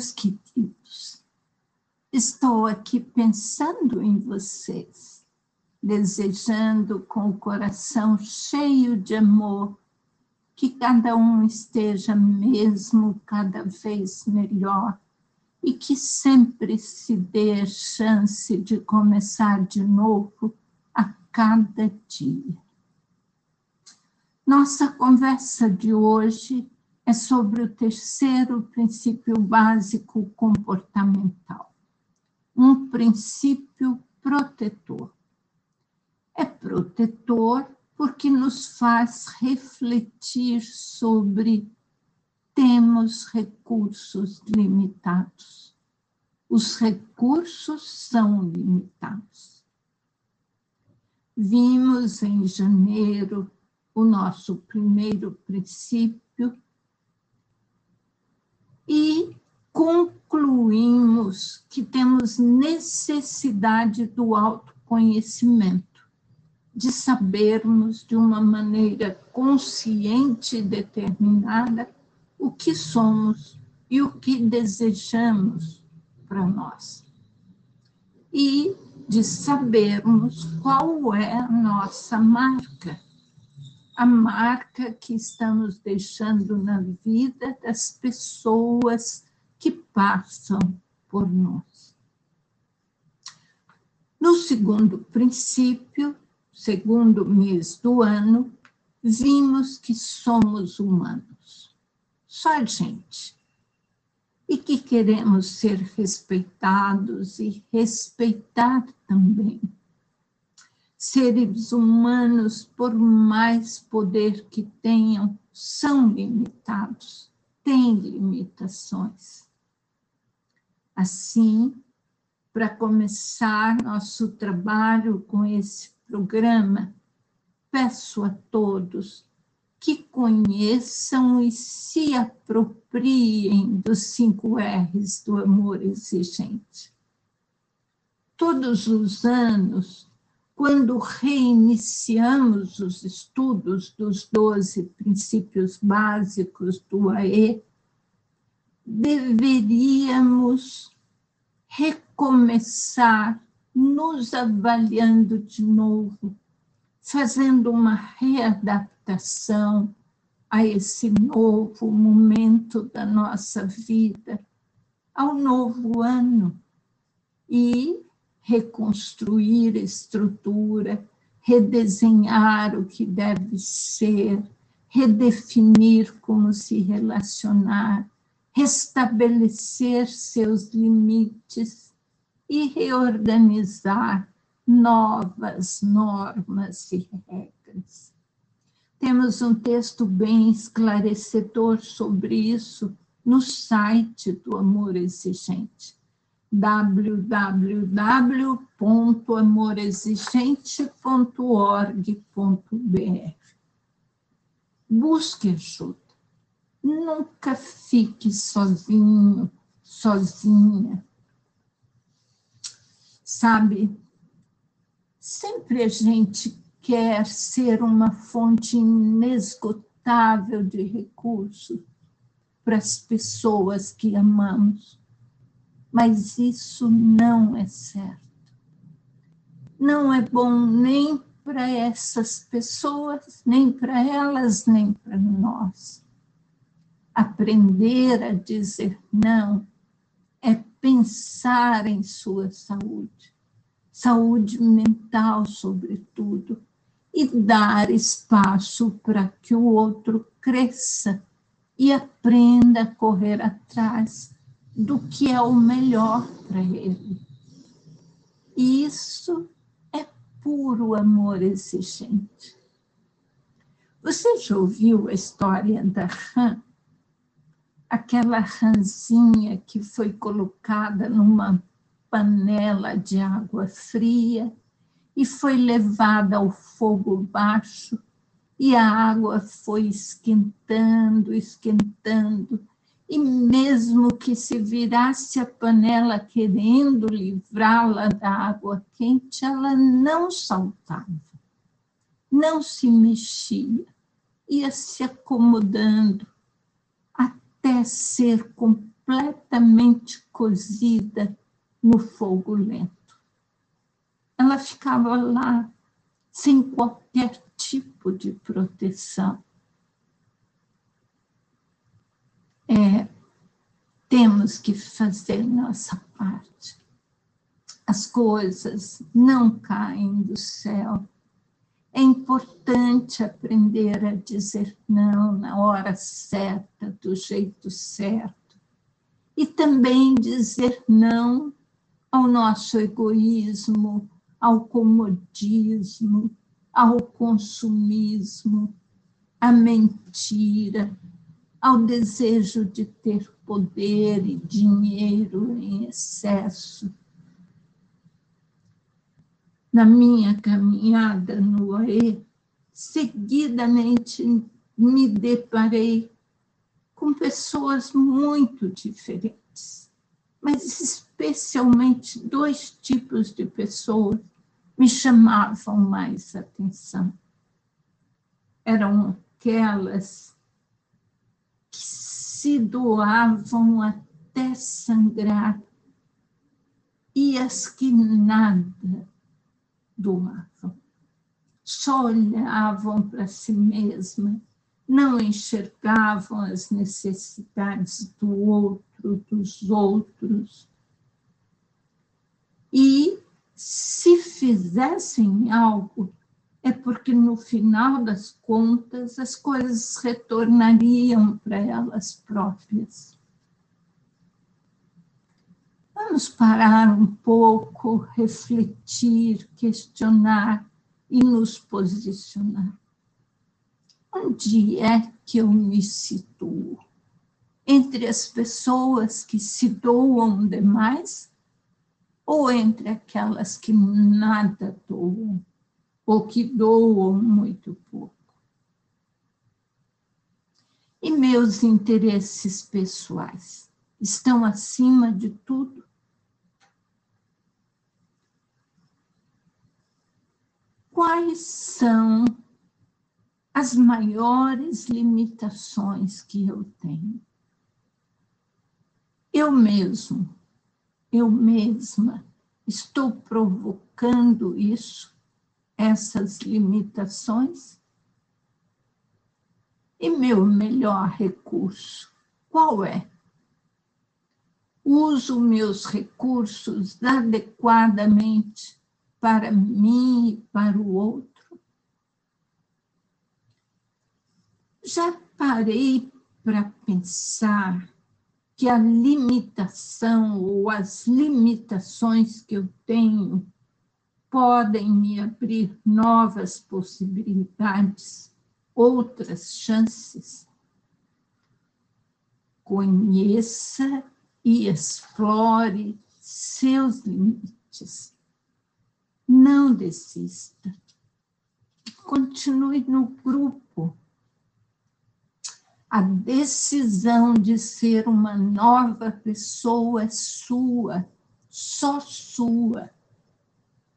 Meus queridos, estou aqui pensando em vocês, desejando com o coração cheio de amor que cada um esteja mesmo cada vez melhor e que sempre se dê chance de começar de novo a cada dia. Nossa conversa de hoje é sobre o terceiro princípio básico comportamental, um princípio protetor. É protetor porque nos faz refletir sobre temos recursos limitados. Os recursos são limitados. Vimos em janeiro o nosso primeiro princípio e concluímos que temos necessidade do autoconhecimento de sabermos de uma maneira consciente e determinada o que somos e o que desejamos para nós. E de sabermos qual é a nossa marca, a marca que estamos deixando na vida das pessoas que passam por nós. No segundo princípio, segundo mês do ano, vimos que somos humanos, só gente, e que queremos ser respeitados e respeitar também. Seres humanos, por mais poder que tenham, são limitados, têm limitações. Assim, para começar nosso trabalho com esse programa, peço a todos que conheçam e se apropriem dos cinco R's do amor exigente. Todos os anos, quando reiniciamos os estudos dos doze princípios básicos do AE, deveríamos recomeçar nos avaliando de novo, fazendo uma readaptação a esse novo momento da nossa vida, ao novo ano, e reconstruir a estrutura, redesenhar o que deve ser, redefinir como se relacionar, restabelecer seus limites e reorganizar novas normas e regras. Temos um texto bem esclarecedor sobre isso no site do Amor Exigente, www.amorexigente.org.br. Busque ajuda. Nunca fique sozinho, sozinha sabe? Sempre a gente quer ser uma fonte inesgotável de recursos para as pessoas que amamos, mas isso não é certo. Não é bom nem para essas pessoas, nem para elas, nem para nós. Aprender a dizer não é pensar em sua saúde, saúde mental, sobretudo, e dar espaço para que o outro cresça e aprenda a correr atrás do que é o melhor para ele. Isso é puro amor exigente. Você já ouviu a história da rã? Aquela ranzinha que foi colocada numa panela de água fria e foi levada ao fogo baixo e a água foi esquentando, esquentando, e mesmo que se virasse a panela querendo livrá-la da água quente, ela não saltava, não se mexia, ia se acomodando, até ser completamente cozida no fogo lento. Ela ficava lá sem qualquer tipo de proteção. É, temos que fazer nossa parte. As coisas não caem do céu. É importante aprender a dizer não na hora certa, do jeito certo. E também dizer não ao nosso egoísmo, ao comodismo, ao consumismo, à mentira, ao desejo de ter poder e dinheiro em excesso. Na minha caminhada no AE, seguidamente me deparei com pessoas muito diferentes, mas especialmente dois tipos de pessoas me chamavam mais atenção. Eram aquelas se doavam até sangrar e as que nada doavam. Só olhavam para si mesmas, não enxergavam as necessidades do outro, dos outros. E se fizessem algo é porque no final das contas as coisas retornariam para elas próprias. Vamos parar um pouco, refletir, questionar e nos posicionar. Onde é que eu me situo? Entre as pessoas que se doam demais ou entre aquelas que nada doam? ou que doam muito pouco. E meus interesses pessoais estão acima de tudo? Quais são as maiores limitações que eu tenho? Eu mesmo, eu mesma, estou provocando isso essas limitações? E meu melhor recurso, qual é? Uso meus recursos adequadamente para mim e para o outro? Já parei para pensar que a limitação ou as limitações que eu tenho podem me abrir novas possibilidades, outras chances. Conheça e explore seus limites. Não desista. Continue no grupo. A decisão de ser uma nova pessoa é sua, só sua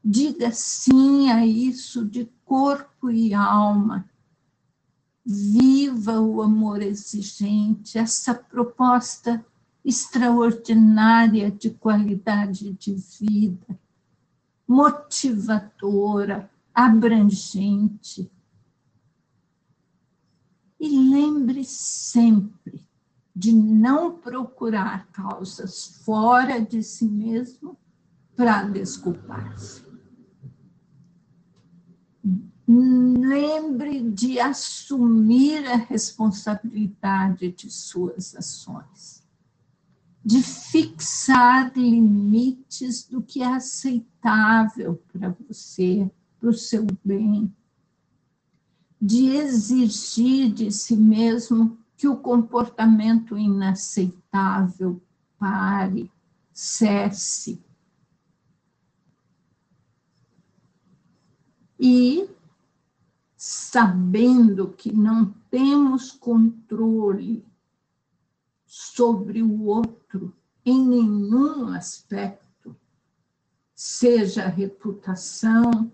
Diga sim a isso de corpo e alma. Viva o amor exigente, essa proposta extraordinária de qualidade de vida, motivadora, abrangente. E lembre sempre de não procurar causas fora de si mesmo para desculpar-se lembre de assumir a responsabilidade de suas ações, de fixar limites do que é aceitável para você, para o seu bem, de exigir de si mesmo que o comportamento inaceitável pare, cesse. E sabendo que não temos controle sobre o outro em nenhum aspecto, seja a reputação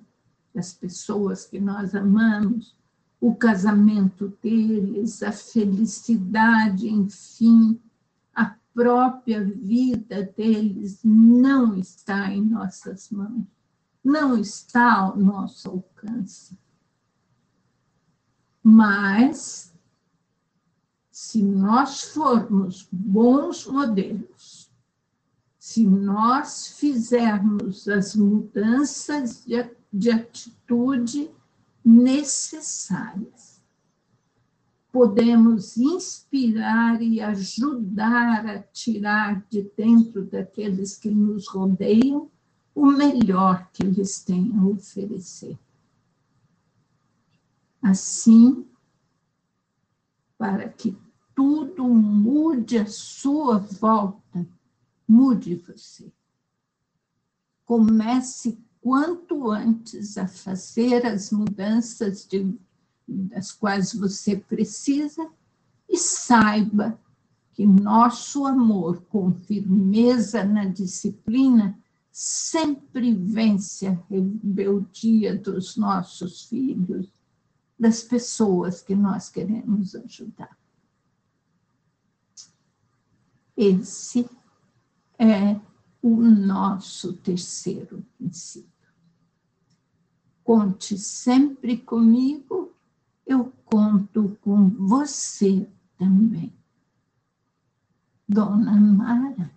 das pessoas que nós amamos, o casamento deles, a felicidade, enfim, a própria vida deles não está em nossas mãos, não está ao nosso alcance. Mas, se nós formos bons modelos, se nós fizermos as mudanças de, de atitude necessárias, podemos inspirar e ajudar a tirar de dentro daqueles que nos rodeiam o melhor que eles têm a oferecer. Assim, para que tudo mude à sua volta, mude você. Comece quanto antes a fazer as mudanças de, das quais você precisa e saiba que nosso amor com firmeza na disciplina sempre vence a rebeldia dos nossos filhos, das pessoas que nós queremos ajudar. Esse é o nosso terceiro princípio. Conte sempre comigo, eu conto com você também. Dona Mara.